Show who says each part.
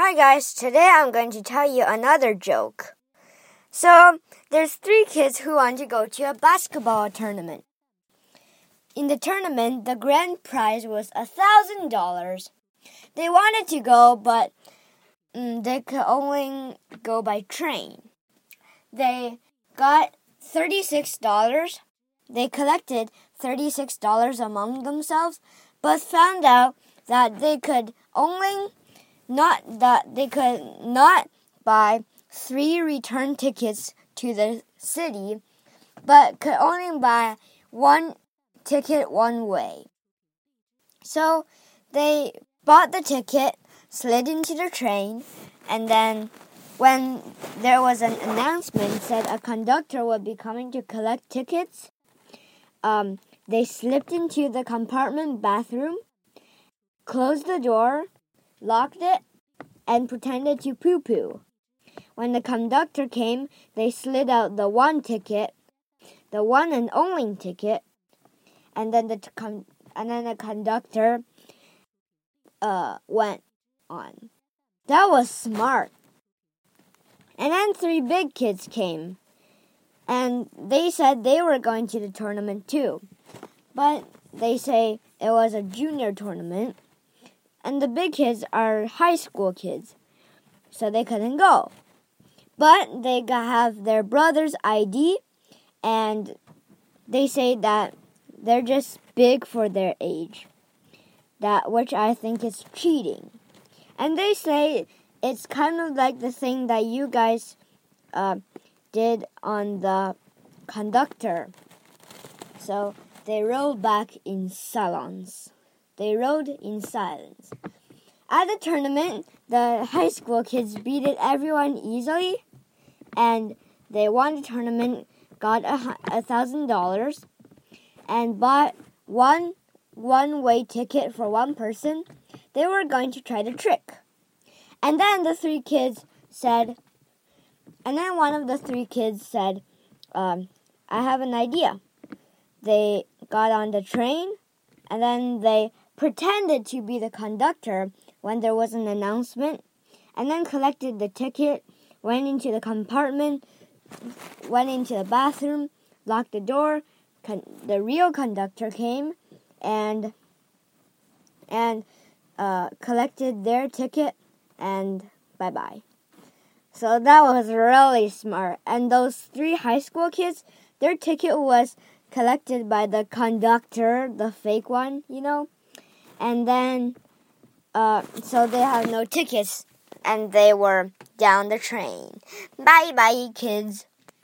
Speaker 1: Hi guys, today I'm going to tell you another joke. So, there's three kids who want to go to a basketball tournament. In the tournament, the grand prize was a thousand dollars. They wanted to go, but um, they could only go by train. They got thirty-six dollars. They collected thirty-six dollars among themselves, but found out that they could only not that they could not buy three return tickets to the city, but could only buy one ticket one way. So they bought the ticket, slid into the train, and then when there was an announcement said a conductor would be coming to collect tickets, um, they slipped into the compartment bathroom, closed the door, locked it, and pretended to poo poo. When the conductor came, they slid out the one ticket, the one and only ticket, and then the and then the conductor uh went on. That was smart. And then three big kids came. And they said they were going to the tournament too. But they say it was a junior tournament and the big kids are high school kids, so they couldn't go. But they have their brother's ID, and they say that they're just big for their age. That which I think is cheating. And they say it's kind of like the thing that you guys uh, did on the conductor. So they roll back in silence. They rode in silence. At the tournament, the high school kids beat everyone easily, and they won the tournament, got a, thousand dollars, and bought one one-way ticket for one person. They were going to try the trick, and then the three kids said, and then one of the three kids said, um, "I have an idea." They got on the train, and then they pretended to be the conductor when there was an announcement, and then collected the ticket, went into the compartment, went into the bathroom, locked the door. The real conductor came and and uh, collected their ticket, and bye bye. So that was really smart. And those three high school kids, their ticket was collected by the conductor, the fake one, you know and then uh, so they have no tickets and they were down the train. Bye bye, kids.